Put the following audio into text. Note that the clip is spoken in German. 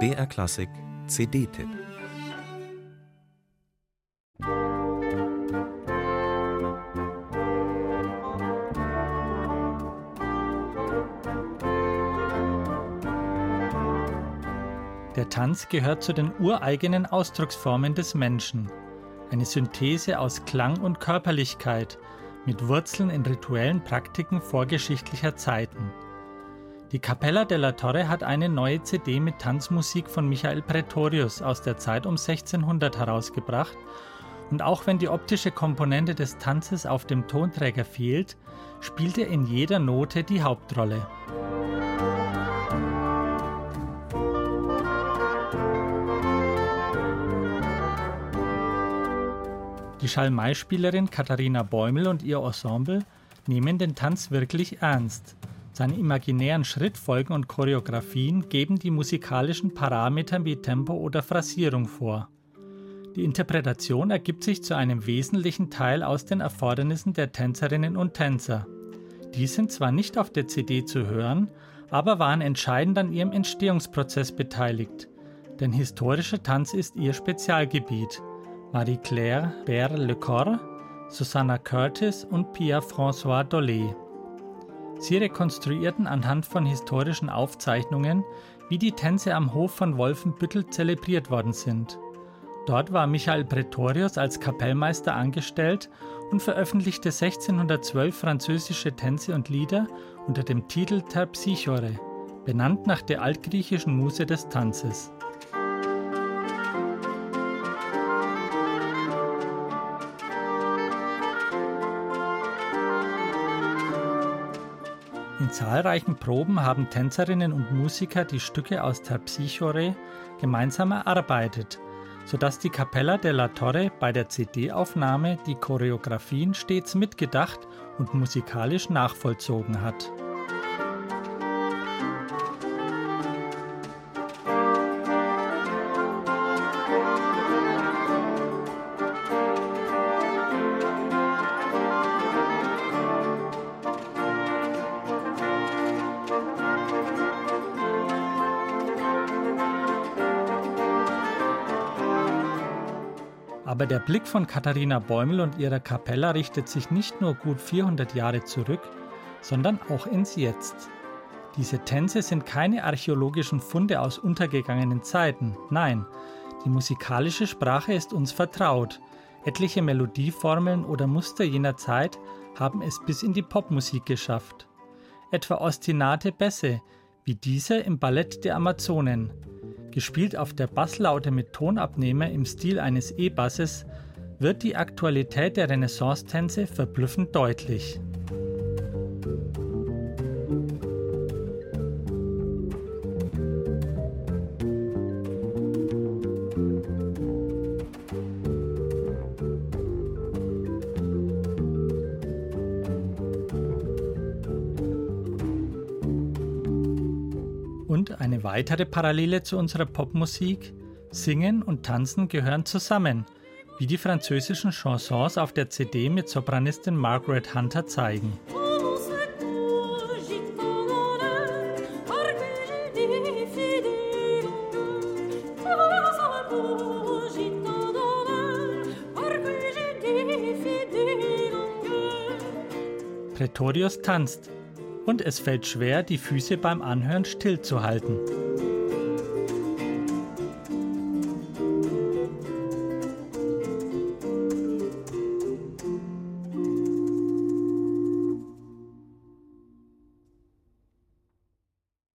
BR Klassik CD-Tipp Der Tanz gehört zu den ureigenen Ausdrucksformen des Menschen. Eine Synthese aus Klang und Körperlichkeit mit Wurzeln in rituellen Praktiken vorgeschichtlicher Zeiten. Die Capella della Torre hat eine neue CD mit Tanzmusik von Michael Pretorius aus der Zeit um 1600 herausgebracht und auch wenn die optische Komponente des Tanzes auf dem Tonträger fehlt, spielt er in jeder Note die Hauptrolle. Die Schalmeispielerin Katharina Bäumel und ihr Ensemble nehmen den Tanz wirklich ernst. Seine imaginären Schrittfolgen und Choreografien geben die musikalischen Parameter wie Tempo oder Phrasierung vor. Die Interpretation ergibt sich zu einem wesentlichen Teil aus den Erfordernissen der Tänzerinnen und Tänzer. Die sind zwar nicht auf der CD zu hören, aber waren entscheidend an ihrem Entstehungsprozess beteiligt. Denn historischer Tanz ist ihr Spezialgebiet. Marie-Claire Berle-Lecor, Susanna Curtis und Pierre-François Dollet. Sie rekonstruierten anhand von historischen Aufzeichnungen, wie die Tänze am Hof von Wolfenbüttel zelebriert worden sind. Dort war Michael Pretorius als Kapellmeister angestellt und veröffentlichte 1612 französische Tänze und Lieder unter dem Titel Terpsichore, benannt nach der altgriechischen Muse des Tanzes. In zahlreichen Proben haben Tänzerinnen und Musiker die Stücke aus Terpsichore gemeinsam erarbeitet, sodass die Capella della Torre bei der CD-Aufnahme die Choreografien stets mitgedacht und musikalisch nachvollzogen hat. Aber der Blick von Katharina Bäumel und ihrer Kapella richtet sich nicht nur gut 400 Jahre zurück, sondern auch ins Jetzt. Diese Tänze sind keine archäologischen Funde aus untergegangenen Zeiten, nein, die musikalische Sprache ist uns vertraut. Etliche Melodieformeln oder Muster jener Zeit haben es bis in die Popmusik geschafft. Etwa ostinate Bässe, wie diese im Ballett der Amazonen, gespielt auf der Basslaute mit Tonabnehmer im Stil eines E-Basses, wird die Aktualität der Renaissance-Tänze verblüffend deutlich. Und eine weitere Parallele zu unserer Popmusik, Singen und Tanzen gehören zusammen, wie die französischen Chansons auf der CD mit Sopranistin Margaret Hunter zeigen. Pretorius tanzt, und es fällt schwer, die Füße beim Anhören stillzuhalten.